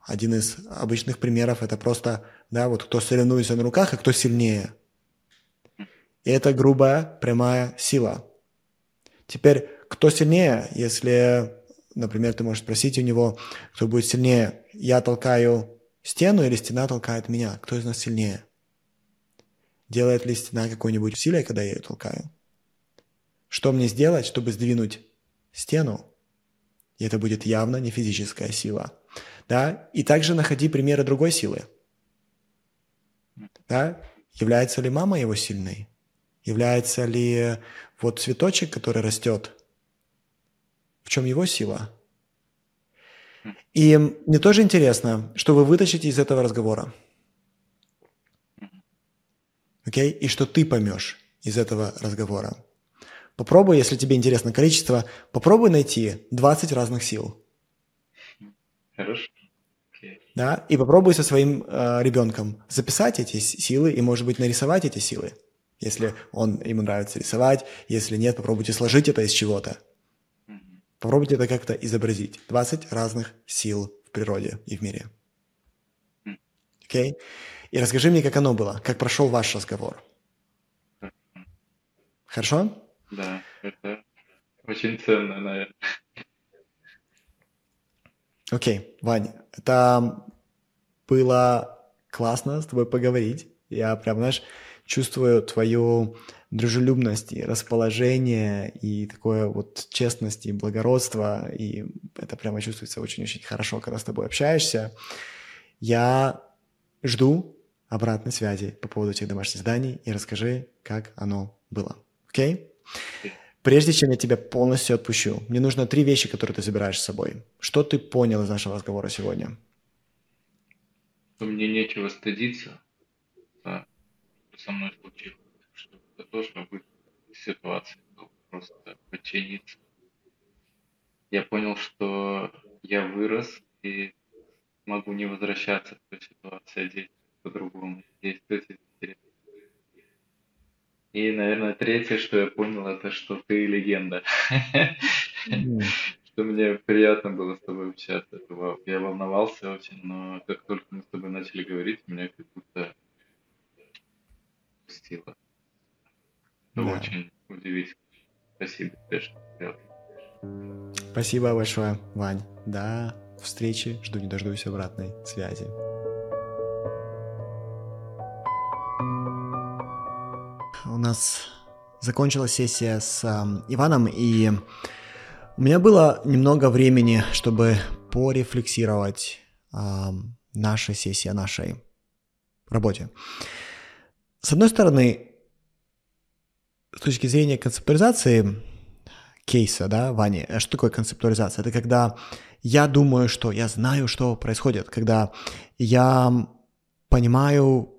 один из обычных примеров это просто, да, вот кто соревнуется на руках, а кто сильнее. И это грубая прямая сила. Теперь, кто сильнее, если, например, ты можешь спросить у него, кто будет сильнее, я толкаю стену или стена толкает меня, кто из нас сильнее? Делает ли стена какое-нибудь усилие, когда я ее толкаю? Что мне сделать, чтобы сдвинуть стену? И это будет явно не физическая сила. Да? И также находи примеры другой силы. Да? Является ли мама его сильной? Является ли вот цветочек, который растет? В чем его сила? И мне тоже интересно, что вы вытащите из этого разговора. Окей? Okay? И что ты поймешь из этого разговора. Попробуй, если тебе интересно количество, попробуй найти 20 разных сил. Хорошо. Okay. Да, и попробуй со своим э, ребенком записать эти силы и, может быть, нарисовать эти силы. Если он, ему нравится рисовать, если нет, попробуйте сложить это из чего-то. Попробуйте это как-то изобразить. 20 разных сил в природе и в мире. Окей? Okay? И расскажи мне, как оно было, как прошел ваш разговор. Хорошо? Да, это очень ценно, наверное. Окей, okay, Вань, это было классно с тобой поговорить. Я прям, знаешь, чувствую твою дружелюбность и расположение, и такое вот честность и благородство, и это прямо чувствуется очень-очень хорошо, когда с тобой общаешься. Я жду обратной связи по поводу этих домашних заданий и расскажи, как оно было. Окей? Okay? Прежде чем я тебя полностью отпущу, мне нужно три вещи, которые ты забираешь с собой. Что ты понял из нашего разговора сегодня? Что мне нечего стыдиться, что со мной случилось, что это тоже обычная ситуация, просто подчиниться. Я понял, что я вырос и могу не возвращаться в ту ситуацию, а действовать по-другому, действовать. И, наверное, третье, что я понял, это что ты легенда. Что мне приятно было с тобой общаться. Я волновался очень, но как только мы с тобой начали говорить, меня как будто пустило. Это очень удивительно. Спасибо тебе, что сделал. Спасибо большое, Вань. До встречи. Жду не дождусь обратной связи. Нас закончилась сессия с э, Иваном, и у меня было немного времени, чтобы порефлексировать э, нашей сессии, нашей работе. С одной стороны, с точки зрения концептуализации кейса, да, Вани, а что такое концептуализация? Это когда я думаю, что я знаю, что происходит, когда я понимаю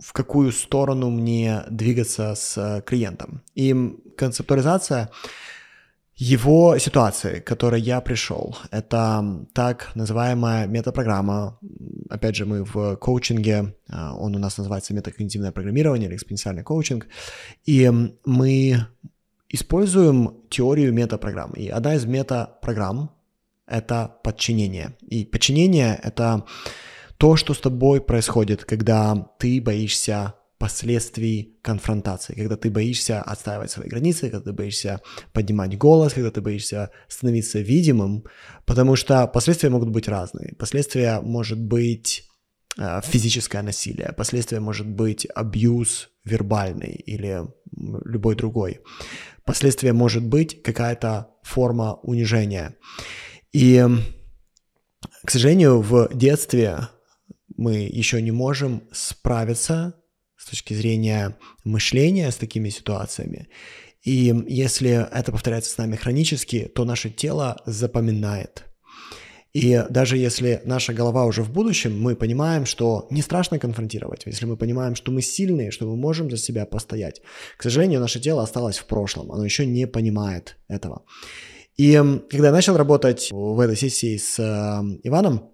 в какую сторону мне двигаться с э, клиентом. И концептуализация его ситуации, к которой я пришел, это так называемая метапрограмма. Опять же, мы в коучинге, э, он у нас называется метакогнитивное программирование или экспоненциальный коучинг, и мы используем теорию метапрограмм. И одна из метапрограмм — это подчинение. И подчинение — это то, что с тобой происходит, когда ты боишься последствий конфронтации, когда ты боишься отстаивать свои границы, когда ты боишься поднимать голос, когда ты боишься становиться видимым, потому что последствия могут быть разные. Последствия может быть э, физическое насилие, последствия может быть абьюз вербальный или любой другой. Последствия может быть какая-то форма унижения. И, к сожалению, в детстве мы еще не можем справиться с точки зрения мышления с такими ситуациями. И если это повторяется с нами хронически, то наше тело запоминает. И даже если наша голова уже в будущем, мы понимаем, что не страшно конфронтировать, если мы понимаем, что мы сильные, что мы можем за себя постоять. К сожалению, наше тело осталось в прошлом, оно еще не понимает этого. И когда я начал работать в этой сессии с э, Иваном,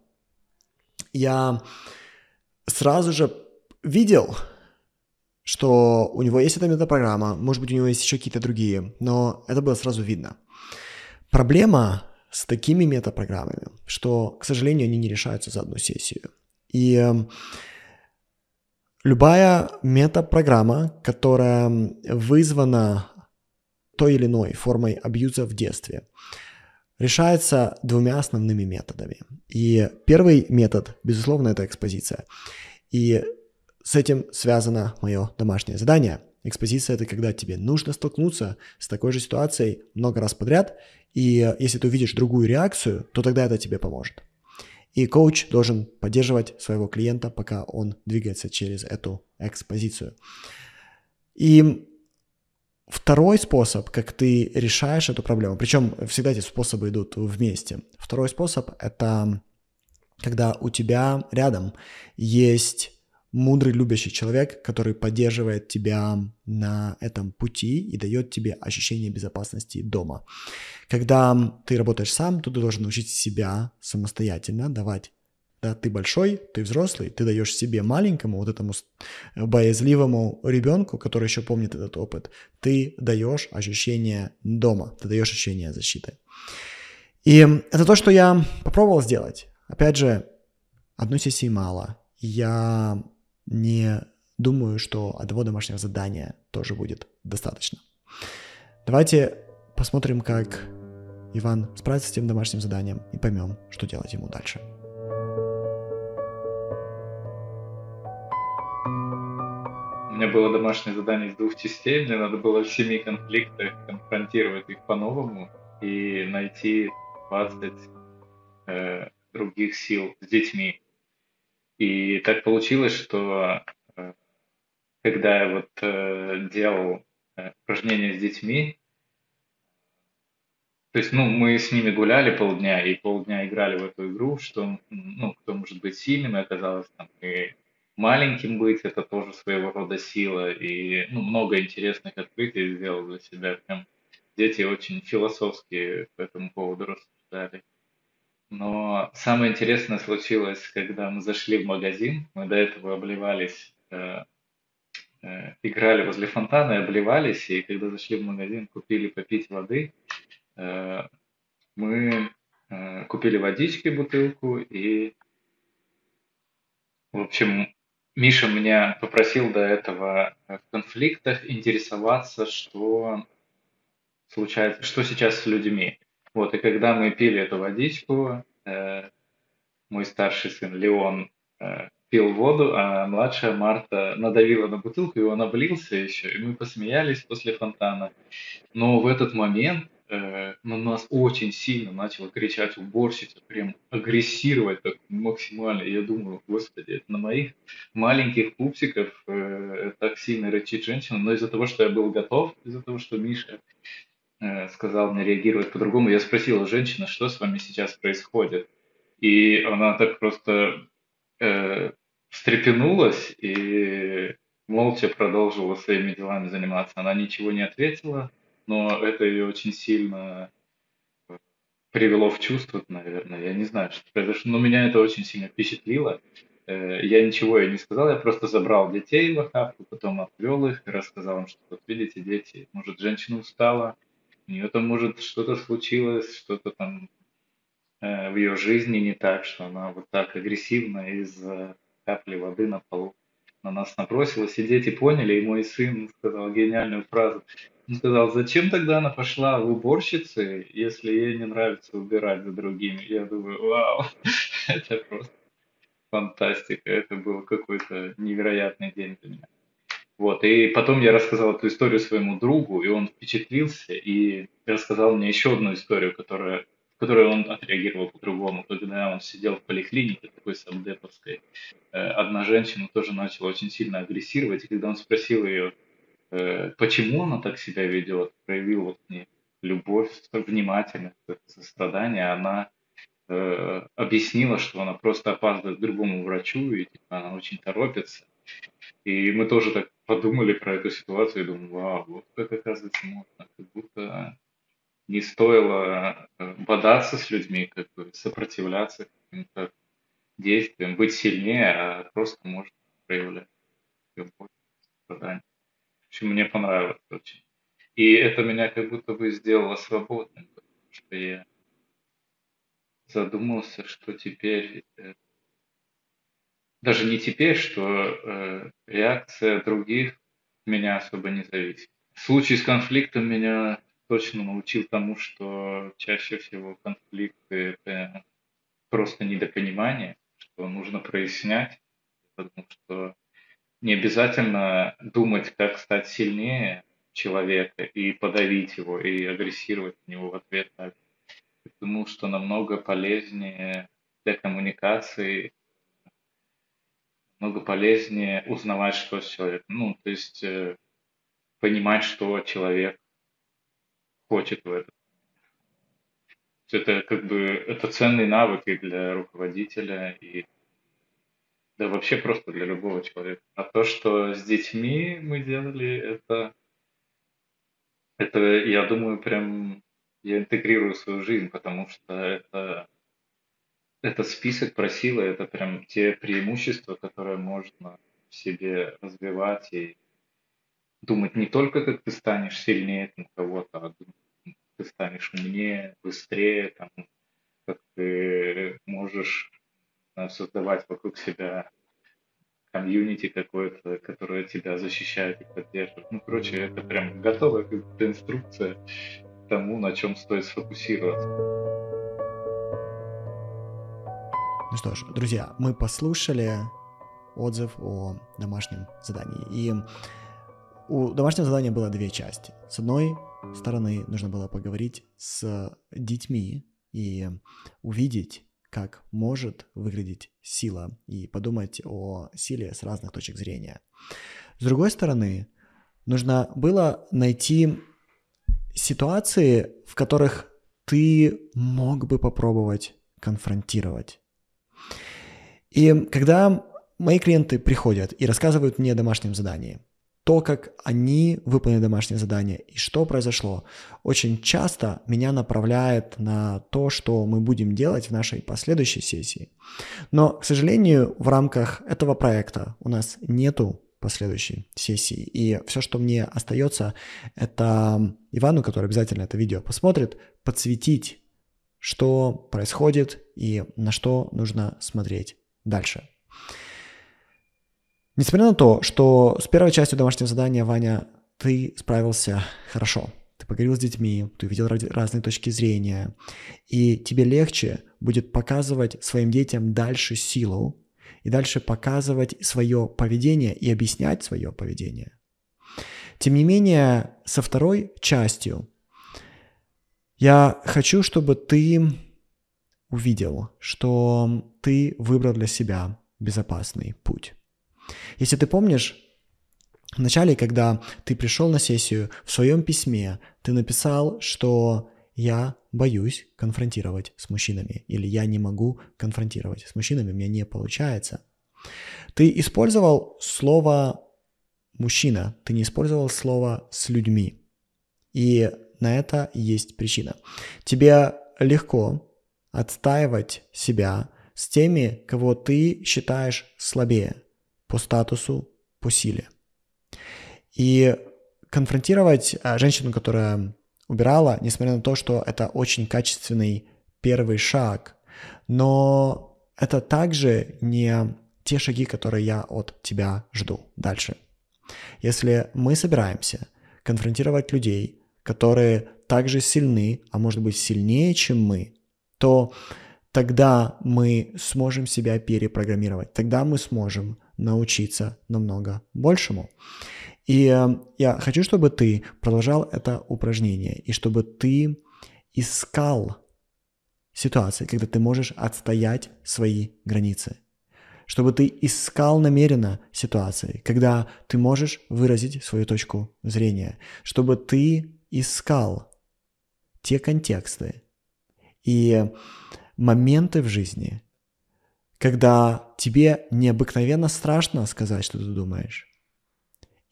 я сразу же видел, что у него есть эта метапрограмма, может быть, у него есть еще какие-то другие, но это было сразу видно. Проблема с такими метапрограммами, что, к сожалению, они не решаются за одну сессию. И эм, любая метапрограмма, которая вызвана той или иной формой абьюза в детстве, решается двумя основными методами. И первый метод, безусловно, это экспозиция. И с этим связано мое домашнее задание. Экспозиция — это когда тебе нужно столкнуться с такой же ситуацией много раз подряд, и если ты увидишь другую реакцию, то тогда это тебе поможет. И коуч должен поддерживать своего клиента, пока он двигается через эту экспозицию. И Второй способ, как ты решаешь эту проблему, причем всегда эти способы идут вместе. Второй способ — это когда у тебя рядом есть мудрый, любящий человек, который поддерживает тебя на этом пути и дает тебе ощущение безопасности дома. Когда ты работаешь сам, то ты должен научить себя самостоятельно давать да, ты большой, ты взрослый, ты даешь себе маленькому, вот этому боязливому ребенку, который еще помнит этот опыт, ты даешь ощущение дома, ты даешь ощущение защиты. И это то, что я попробовал сделать. Опять же, одной сессии мало. Я не думаю, что одного домашнего задания тоже будет достаточно. Давайте посмотрим, как Иван справится с этим домашним заданием и поймем, что делать ему дальше. Меня было домашнее задание из двух частей. Мне надо было в семи конфликтах конфронтировать их по-новому и найти 20 э, других сил с детьми. И так получилось, что э, когда я вот э, делал э, упражнения с детьми, то есть, ну, мы с ними гуляли полдня и полдня играли в эту игру, что, ну, кто может быть сильным, и оказалось там и маленьким быть, это тоже своего рода сила, и ну, много интересных открытий сделал для себя. Прям дети очень философские по этому поводу рассуждали. Но самое интересное случилось, когда мы зашли в магазин, мы до этого обливались, э, э, играли возле фонтана и обливались, и когда зашли в магазин, купили попить воды, э, мы э, купили водички бутылку и в общем, Миша меня попросил до этого в конфликтах интересоваться, что случается, что сейчас с людьми. Вот, и когда мы пили эту водичку, э, мой старший сын Леон э, пил воду, а младшая Марта надавила на бутылку, и он облился еще, и мы посмеялись после фонтана. Но в этот момент э, на нас очень сильно начала кричать уборщица, прям агрессировать так максимально. И я думаю, господи, это на моих маленьких пупсиков э, так сильно рычит женщина, но из-за того, что я был готов, из-за того, что Миша э, сказал мне реагировать по-другому, я спросил женщина, что с вами сейчас происходит. И она так просто э, встрепенулась и молча продолжила своими делами заниматься. Она ничего не ответила, но это ее очень сильно э, привело в чувство, наверное. Я не знаю, что произошло, но меня это очень сильно впечатлило. Э, я ничего ей не сказал, я просто забрал детей в охапку, потом отвел их и рассказал им, что вот видите, дети, может, женщина устала, у нее там, может, что-то случилось, что-то там э, в ее жизни не так, что она вот так агрессивно из капли воды на полу на нас набросилась, и дети поняли, и мой сын сказал гениальную фразу. Он сказал, зачем тогда она пошла в уборщицы, если ей не нравится убирать за другими? Я думаю, вау, это просто фантастика, это был какой-то невероятный день для меня. Вот, и потом я рассказал эту историю своему другу, и он впечатлился, и рассказал мне еще одну историю, которая, в которой он отреагировал по-другому. Когда он сидел в поликлинике такой самдеповской, э, одна женщина тоже начала очень сильно агрессировать, и когда он спросил ее, Э, почему она так себя ведет, проявил вот мне любовь, внимательность, сострадание, она э, объяснила, что она просто опаздывает к другому врачу, и типа, она очень торопится. И мы тоже так подумали про эту ситуацию и думали, вау, вот как оказывается можно, как будто не стоило э, бодаться с людьми, как бы сопротивляться каким-то действиям, быть сильнее, а просто можно проявлять любовь. страдания. В общем, мне понравилось очень. И это меня как будто бы сделало свободным, потому что я задумался, что теперь, э, даже не теперь, что э, реакция других меня особо не зависит. Случай с конфликтом меня точно научил тому, что чаще всего конфликты – это просто недопонимание, что нужно прояснять, потому что не обязательно думать, как стать сильнее человека и подавить его, и агрессировать на него в ответ. Я думал, что намного полезнее для коммуникации, намного полезнее узнавать, что с человеком. Ну, то есть э, понимать, что человек хочет в этом. Это как бы это ценный навык и для руководителя, и да вообще просто для любого человека. А то, что с детьми мы делали, это, это я думаю, прям я интегрирую свою жизнь, потому что это, это список про силы, это прям те преимущества, которые можно в себе развивать и думать не только, как ты станешь сильнее там, кого-то, а думать, ты станешь умнее, быстрее, там, как ты можешь э, создавать вокруг себя комьюнити какое-то, которое тебя защищает и поддерживает. Ну, короче, это прям готовая как инструкция к тому, на чем стоит сфокусироваться. Ну что ж, друзья, мы послушали отзыв о домашнем задании. И у домашнего задания было две части. С одной стороны, нужно было поговорить с детьми и увидеть, как может выглядеть сила, и подумать о силе с разных точек зрения. С другой стороны, нужно было найти ситуации, в которых ты мог бы попробовать конфронтировать. И когда мои клиенты приходят и рассказывают мне о домашнем задании, то, как они выполнили домашнее задание и что произошло, очень часто меня направляет на то, что мы будем делать в нашей последующей сессии. Но, к сожалению, в рамках этого проекта у нас нету последующей сессии. И все, что мне остается, это Ивану, который обязательно это видео посмотрит, подсветить, что происходит и на что нужно смотреть дальше. Несмотря на то, что с первой частью домашнего задания, Ваня, ты справился хорошо. Ты поговорил с детьми, ты увидел разные точки зрения, и тебе легче будет показывать своим детям дальше силу и дальше показывать свое поведение и объяснять свое поведение. Тем не менее, со второй частью я хочу, чтобы ты увидел, что ты выбрал для себя безопасный путь. Если ты помнишь, в начале, когда ты пришел на сессию, в своем письме ты написал, что я боюсь конфронтировать с мужчинами, или я не могу конфронтировать с мужчинами, у меня не получается. Ты использовал слово мужчина, ты не использовал слово с людьми. И на это есть причина. Тебе легко отстаивать себя с теми, кого ты считаешь слабее по статусу, по силе. И конфронтировать а, женщину, которая убирала, несмотря на то, что это очень качественный первый шаг, но это также не те шаги, которые я от тебя жду дальше. Если мы собираемся конфронтировать людей, которые также сильны, а может быть сильнее, чем мы, то тогда мы сможем себя перепрограммировать, тогда мы сможем научиться намного большему. И э, я хочу, чтобы ты продолжал это упражнение, и чтобы ты искал ситуации, когда ты можешь отстоять свои границы. Чтобы ты искал намеренно ситуации, когда ты можешь выразить свою точку зрения. Чтобы ты искал те контексты и моменты в жизни, когда тебе необыкновенно страшно сказать, что ты думаешь,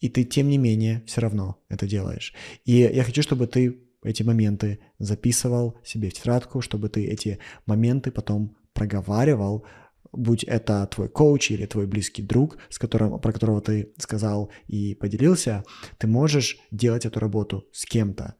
и ты, тем не менее, все равно это делаешь. И я хочу, чтобы ты эти моменты записывал себе в тетрадку, чтобы ты эти моменты потом проговаривал будь это твой коуч или твой близкий друг, с которым, про которого ты сказал и поделился, ты можешь делать эту работу с кем-то.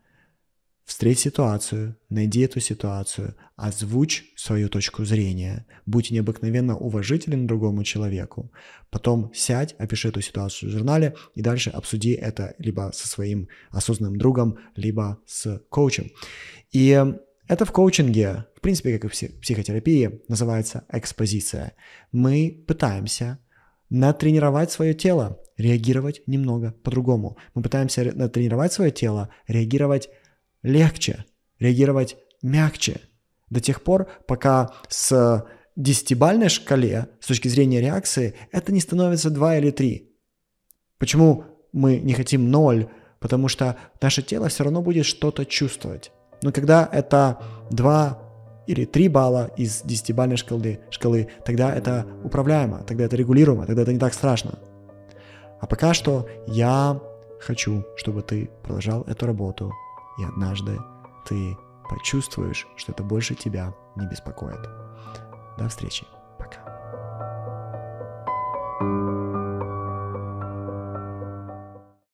Встреть ситуацию, найди эту ситуацию, озвучь свою точку зрения, будь необыкновенно уважителен другому человеку. Потом сядь, опиши эту ситуацию в журнале и дальше обсуди это либо со своим осознанным другом, либо с коучем. И это в коучинге, в принципе, как и в психотерапии, называется экспозиция. Мы пытаемся натренировать свое тело, реагировать немного по-другому. Мы пытаемся натренировать свое тело, реагировать легче, реагировать мягче. До тех пор, пока с десятибальной шкале, с точки зрения реакции, это не становится 2 или 3. Почему мы не хотим 0? Потому что наше тело все равно будет что-то чувствовать. Но когда это 2 или 3 балла из 10-бальной шкалы, шкалы, тогда это управляемо, тогда это регулируемо, тогда это не так страшно. А пока что я хочу, чтобы ты продолжал эту работу и однажды ты почувствуешь, что это больше тебя не беспокоит. До встречи.